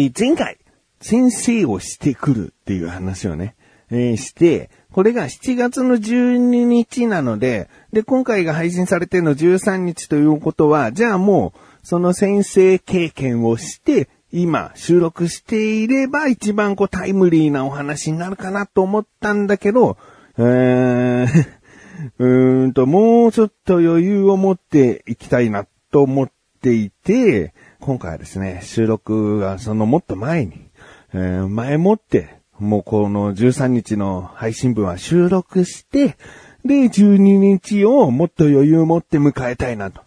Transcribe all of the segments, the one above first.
え前回、先生をしてくるっていう話をね、えーして、これが7月の12日なので、で、今回が配信されての13日ということは、じゃあもう、その先生経験をして、今、収録していれば一番こうタイムリーなお話になるかなと思ったんだけど、えー、うーんと、もうちょっと余裕を持っていきたいなと思っていて、今回はですね、収録がそのもっと前に、えー前もって、もうこの13日の配信分は収録して、で、12日をもっと余裕を持って迎えたいなと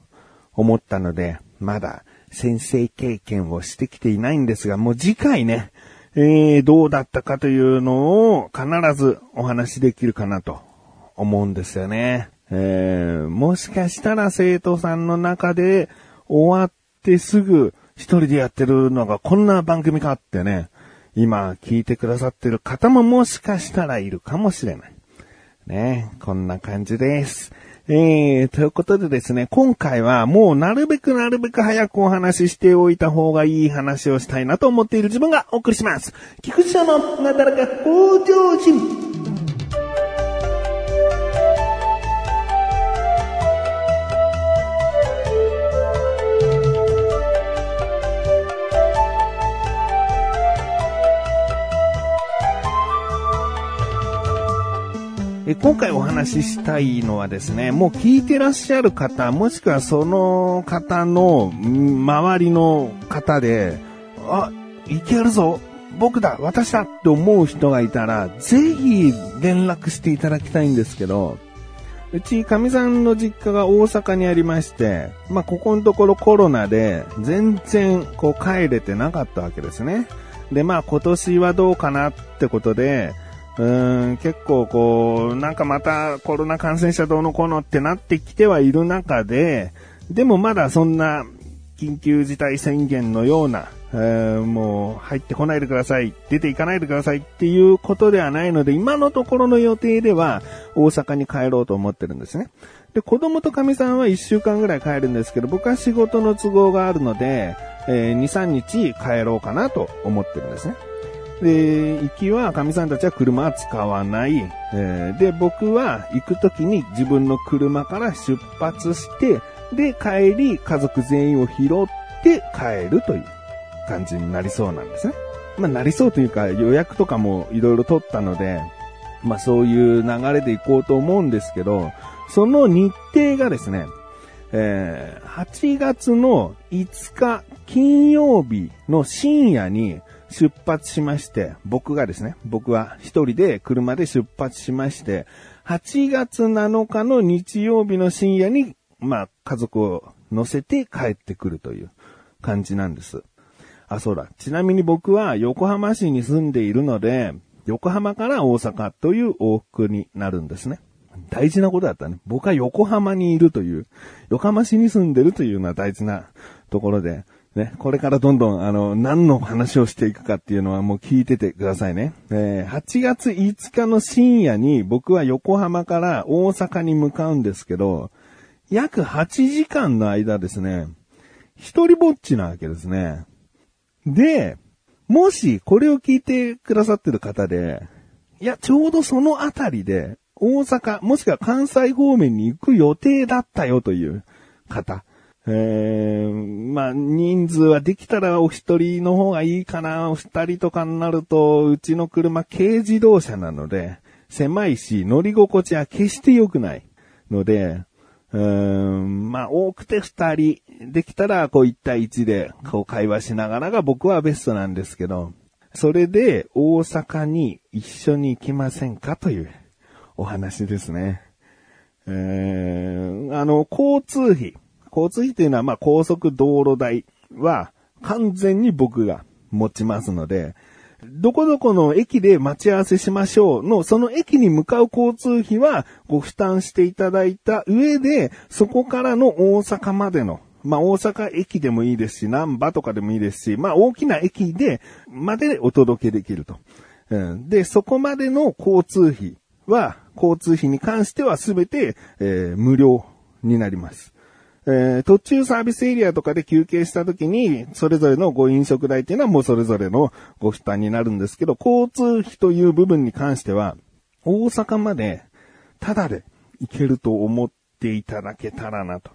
思ったので、まだ先生経験をしてきていないんですが、もう次回ね、えー、どうだったかというのを必ずお話しできるかなと思うんですよね。えー、もしかしたら生徒さんの中で終わってすぐ一人でやってるのがこんな番組かってね、今聞いてくださってる方ももしかしたらいるかもしれない。ね、こんな感じです。えー、ということでですね、今回はもうなるべくなるべく早くお話ししておいた方がいい話をしたいなと思っている自分がお送りします。菊池社のなだらか向上心。え今回お話ししたいのはですね、もう聞いてらっしゃる方、もしくはその方の周りの方で、あ、いけるぞ僕だ私だって思う人がいたら、ぜひ連絡していただきたいんですけど、うち、かみさんの実家が大阪にありまして、まあ、ここのところコロナで、全然、こう、帰れてなかったわけですね。で、まあ、今年はどうかなってことで、うん、結構こう、なんかまたコロナ感染者どうのこうのってなってきてはいる中で、でもまだそんな緊急事態宣言のような、えーもう入ってこないでください、出ていかないでくださいっていうことではないので、今のところの予定では大阪に帰ろうと思ってるんですね。で、子供と神さんは1週間ぐらい帰るんですけど、僕は仕事の都合があるので、えー2、3日帰ろうかなと思ってるんですね。で、行きは、神さんたちは車は使わない。えーで、僕は行く時に自分の車から出発して、で、帰り、家族全員を拾って帰るという感じになりそうなんですね。まあ、なりそうというか、予約とかもいろいろ取ったので、まあ、そういう流れで行こうと思うんですけど、その日程がですね、えー8月の5日金曜日の深夜に出発しまして、僕がですね、僕は一人で車で出発しまして、8月7日の日曜日の深夜に、まあ、家族を乗せて帰ってくるという感じなんです。あ、そうだ。ちなみに僕は横浜市に住んでいるので、横浜から大阪という往復になるんですね。大事なことだったね。僕は横浜にいるという、横浜市に住んでるというのは大事なところで、ね、これからどんどん、あの、何の話をしていくかっていうのはもう聞いててくださいね。えー8月5日の深夜に僕は横浜から大阪に向かうんですけど、約8時間の間ですね、一人ぼっちなわけですね。で、もしこれを聞いてくださってる方で、いや、ちょうどそのあたりで、大阪、もしくは関西方面に行く予定だったよという方。えー、まあ、人数はできたらお一人の方がいいかな。お二人とかになると、うちの車軽自動車なので、狭いし、乗り心地は決して良くないので、うーん、まあ、多くて二人できたら、こう一対一で、こう会話しながらが僕はベストなんですけど、それで大阪に一緒に行きませんかというお話ですね。えー、あの、交通費。交通費というのは、まあ、高速道路代は完全に僕が持ちますので、どこどこの駅で待ち合わせしましょうの、その駅に向かう交通費はご負担していただいた上で、そこからの大阪までの、まあ大阪駅でもいいですし、南波とかでもいいですし、まあ大きな駅で、までお届けできると。うん、で、そこまでの交通費は、交通費に関してはすべて、えー無料になります。えー、途中サービスエリアとかで休憩した時に、それぞれのご飲食代っていうのはもうそれぞれのご負担になるんですけど、交通費という部分に関しては、大阪まで、ただで行けると思っていただけたらなと。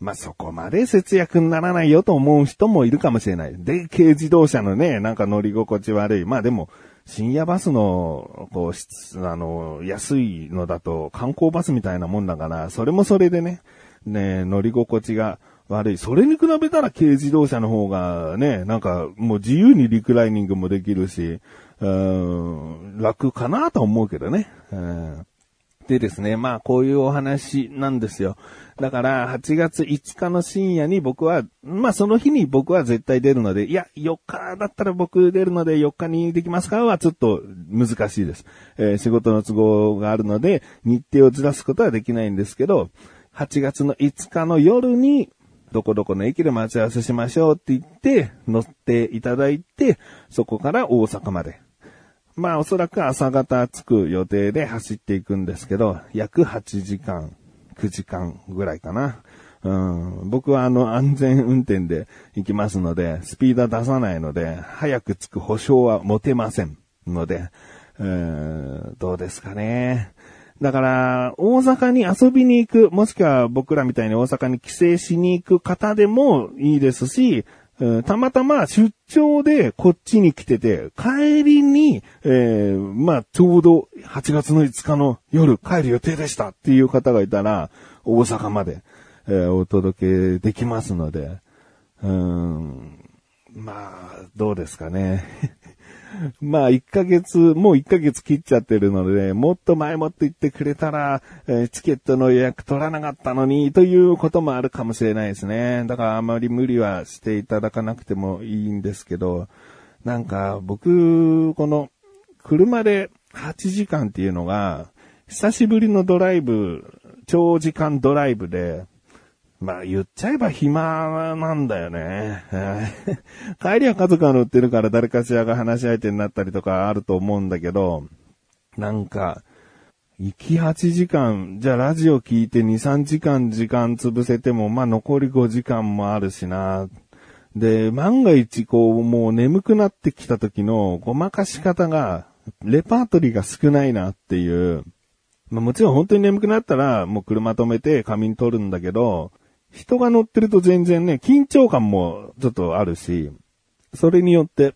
まあ、そこまで節約にならないよと思う人もいるかもしれない。で、軽自動車のね、なんか乗り心地悪い。まあでも、深夜バスの、こう、あの、安いのだと観光バスみたいなもんだから、それもそれでね、ね、乗り心地が悪い。それに比べたら軽自動車の方がね、なんかもう自由にリクライニングもできるし、うん、楽かなと思うけどね。うんでですね、まあこういうお話なんですよ。だから8月5日の深夜に僕は、まあその日に僕は絶対出るので、いや、4日だったら僕出るので4日にできますかはちょっと難しいです。えー、仕事の都合があるので日程をずらすことはできないんですけど、8月の5日の夜にどこどこの駅で待ち合わせしましょうって言って、乗っていただいて、そこから大阪までまあおそらく朝方着く予定で走っていくんですけど、約8時間、9時間ぐらいかな。うん、僕はあの安全運転で行きますので、スピードは出さないので、早く着く保証は持てませんので、えー、どうですかね。だから、大阪に遊びに行く、もしくは僕らみたいに大阪に帰省しに行く方でもいいですし、たまたま出張でこっちに来てて、帰りに、えー、まあ、ちょうど8月の5日の夜帰る予定でしたっていう方がいたら、大阪まで、えー、お届けできますので、うん、まあ、どうですかね。まあ、1ヶ月、もう1ヶ月切っちゃってるので、もっと前もって言ってくれたら、え、チケットの予約取らなかったのに、ということもあるかもしれないですね。だからあまり無理はしていただかなくてもいいんですけど、なんか僕、この、車で8時間っていうのが、久しぶりのドライブ、長時間ドライブで、まあ言っちゃえば暇なんだよね。帰りは家族が乗ってるから誰かしらが話し相手になったりとかあると思うんだけど、なんか、行き8時間、じゃあラジオ聞いて2、3時間時間潰せても、まあ残り5時間もあるしな。で、万が一こう、もう眠くなってきた時のごまかし方が、レパートリーが少ないなっていう。まあもちろん本当に眠くなったら、もう車止めて仮眠取るんだけど、人が乗ってると全然ね、緊張感もちょっとあるし、それによって、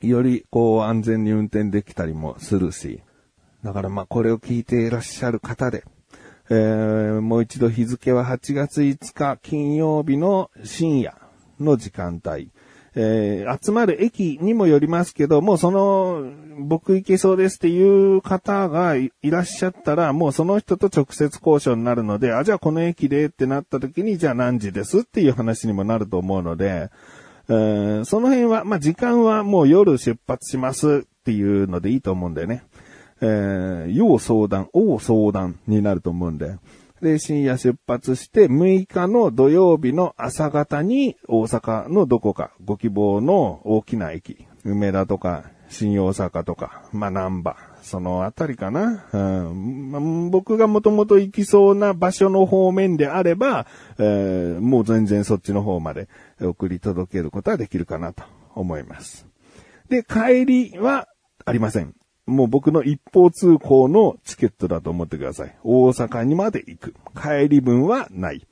よりこう安全に運転できたりもするし、だからまあこれを聞いていらっしゃる方で、えー、もう一度日付は8月5日金曜日の深夜の時間帯、えー、集まる駅にもよりますけど、もうその、僕行けそうですっていう方がいらっしゃったら、もうその人と直接交渉になるので、あ、じゃあこの駅でってなった時に、じゃあ何時ですっていう話にもなると思うので、えー、その辺は、まあ、時間はもう夜出発しますっていうのでいいと思うんだよね。えー、要相談、大相談になると思うんで。で、深夜出発して6日の土曜日の朝方に大阪のどこかご希望の大きな駅、梅田とか新大阪とか、まあ、南波、そのあたりかな。うん、僕がもともと行きそうな場所の方面であれば、えー、もう全然そっちの方まで送り届けることはできるかなと思います。で、帰りはありません。もう僕の一方通行のチケットだと思ってください。大阪にまで行く。帰り分はない。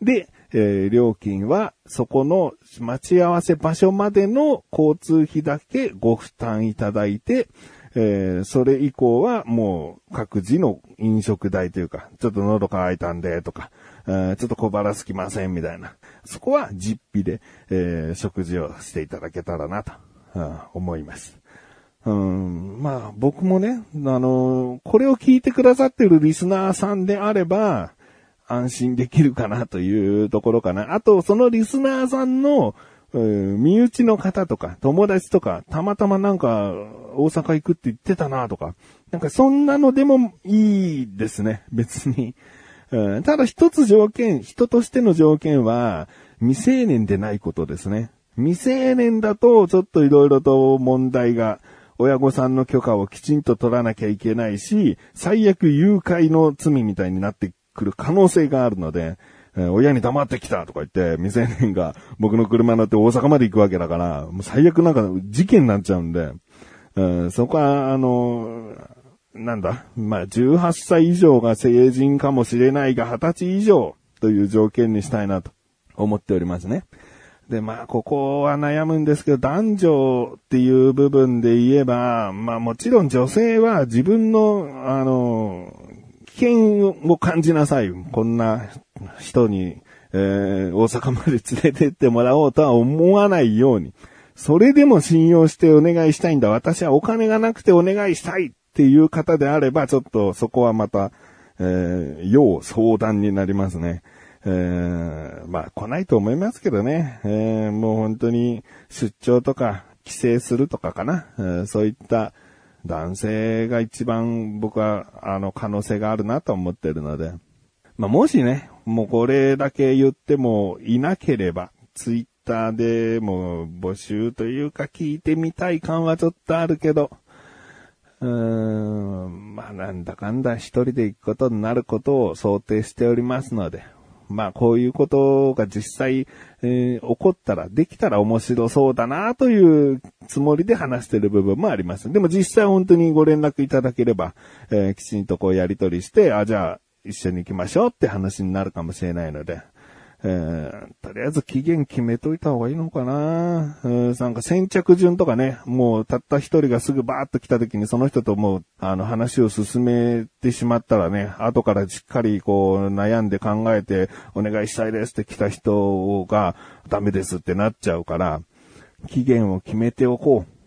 で、えー、料金はそこの待ち合わせ場所までの交通費だけご負担いただいて、えー、それ以降はもう各自の飲食代というか、ちょっと喉乾いたんでとか、えー、ちょっと小腹すきませんみたいな。そこは実費で、えー、食事をしていただけたらなと、思います。まあ僕もね、あの、これを聞いてくださってるリスナーさんであれば、安心できるかなというところかな。あと、そのリスナーさんの、身内の方とか、友達とか、たまたまなんか、大阪行くって言ってたなとか、なんかそんなのでもいいですね、別に。ただ一つ条件、人としての条件は、未成年でないことですね。未成年だと、ちょっと色々と問題が親御さんの許可をきちんと取らなきゃいけないし、最悪誘拐の罪みたいになってくる可能性があるので、え親に黙ってきたとか言って、未成年が僕の車乗って大阪まで行くわけだから、もう最悪なんか事件になっちゃうんで、うんそこは、あの、なんだ、まあ、18歳以上が成人かもしれないが、20歳以上という条件にしたいなと思っておりますね。で、まあ、ここは悩むんですけど、男女っていう部分で言えば、まあ、もちろん女性は自分の、あの、危険を感じなさい。こんな人に、えー大阪まで連れてってもらおうとは思わないように。それでも信用してお願いしたいんだ。私はお金がなくてお願いしたいっていう方であれば、ちょっとそこはまた、えー要相談になりますね。えーまあ来ないと思いますけどね。えーもう本当に出張とか帰省するとかかな。えーそういった男性が一番僕はあの可能性があるなと思ってるので。まあもしね、もうこれだけ言ってもいなければ、ツイッターでも募集というか聞いてみたい感はちょっとあるけど、うーん、まあなんだかんだ一人で行くことになることを想定しておりますので、まあこういうことが実際、えー起こったら、できたら面白そうだなというつもりで話してる部分もあります。でも実際本当にご連絡いただければ、えーきちんとこうやりとりして、あ、じゃあ一緒に行きましょうって話になるかもしれないので、えーとりあえず期限決めといた方がいいのかなうんなんか先着順とかね、もうたった一人がすぐバーッと来た時にその人ともう、あの話を進めてしまったらね、後からしっかりこう悩んで考えてお願いしたいですって来た人がダメですってなっちゃうから、期限を決めておこう。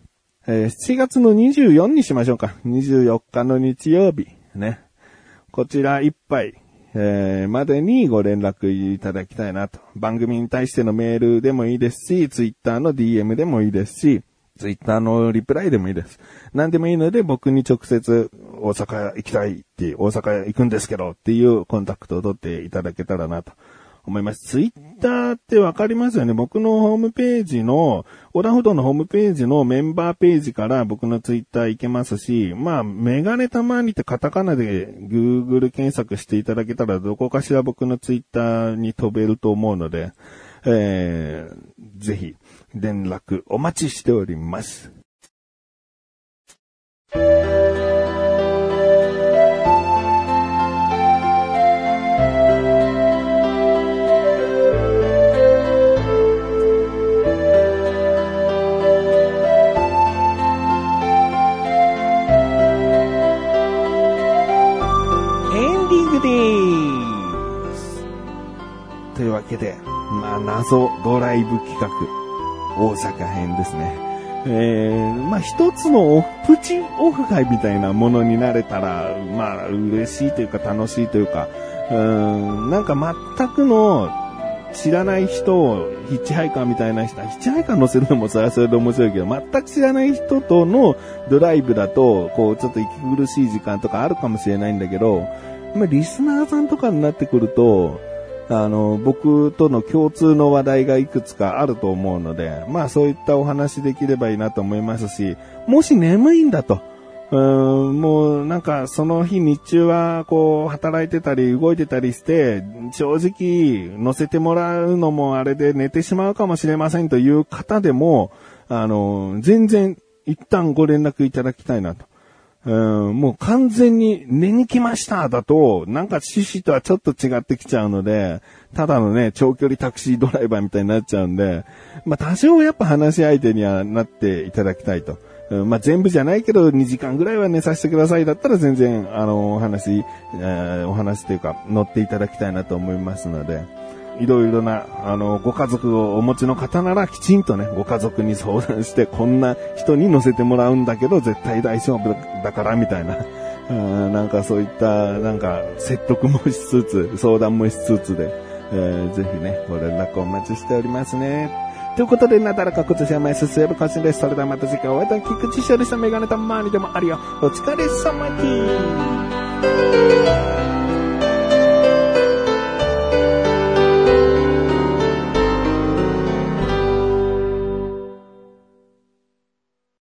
えー7月の24にしましょうか。24日の日曜日。ね。こちらいっぱい、えーまでにご連絡いただきたいなと。番組に対してのメールでもいいですし、ツイッターの DM でもいいですし、ツイッターのリプライでもいいです。何でもいいので僕に直接大阪行きたいって、大阪行くんですけどっていうコンタクトを取っていただけたらなと思います。ツイッターってわかりますよね僕のホームページの、オラフドのホームページのメンバーページから僕のツイッター行けますし、まあ、メガネたまにってカタカナで Google 検索していただけたらどこかしら僕のツイッターに飛べると思うので、えー、ぜひ連絡お待ちしております。です。というわけで、まあ、謎ドライブ企画、大阪編ですね。えー、まあ、一つのオフ、プチオフ会みたいなものになれたら、まあ、嬉しいというか楽しいというか、うーん、なんか全くの知らない人をヒッチハイカーみたいな人、ヒッチハイカー乗せるのもそれはそれで面白いけど、全く知らない人とのドライブだと、こう、ちょっと息苦しい時間とかあるかもしれないんだけど、まあ、リスナーさんとかになってくると、あの、僕との共通の話題がいくつかあると思うので、まあそういったお話できればいいなと思いますし、もし眠いんだと、うーん、もうなんかその日日中はこう働いてたり動いてたりして、正直乗せてもらうのもあれで寝てしまうかもしれませんという方でも、あの、全然一旦ご連絡いただきたいなと。うん、もう完全に寝に来ましただと、なんか趣旨とはちょっと違ってきちゃうので、ただのね、長距離タクシードライバーみたいになっちゃうんで、まあ多少やっぱ話し相手にはなっていただきたいと。うんまあ全部じゃないけど2時間ぐらいは寝させてくださいだったら全然、あの、お話、えーお話というか乗っていただきたいなと思いますので、いろいろな、あの、ご家族をお持ちの方ならきちんとね、ご家族に相談して、こんな人に乗せてもらうんだけど、絶対大丈夫だから、みたいな。うんなんかそういった、なんか、説得もしつつ、相談もしつつで、えーぜひね、ご連絡お待ちしておりますね。ということで、なだらか今年は前進めるかしです。それではまた次回お会いいたい菊池勝利したメガネたまにでもあるよ。お疲れ様です。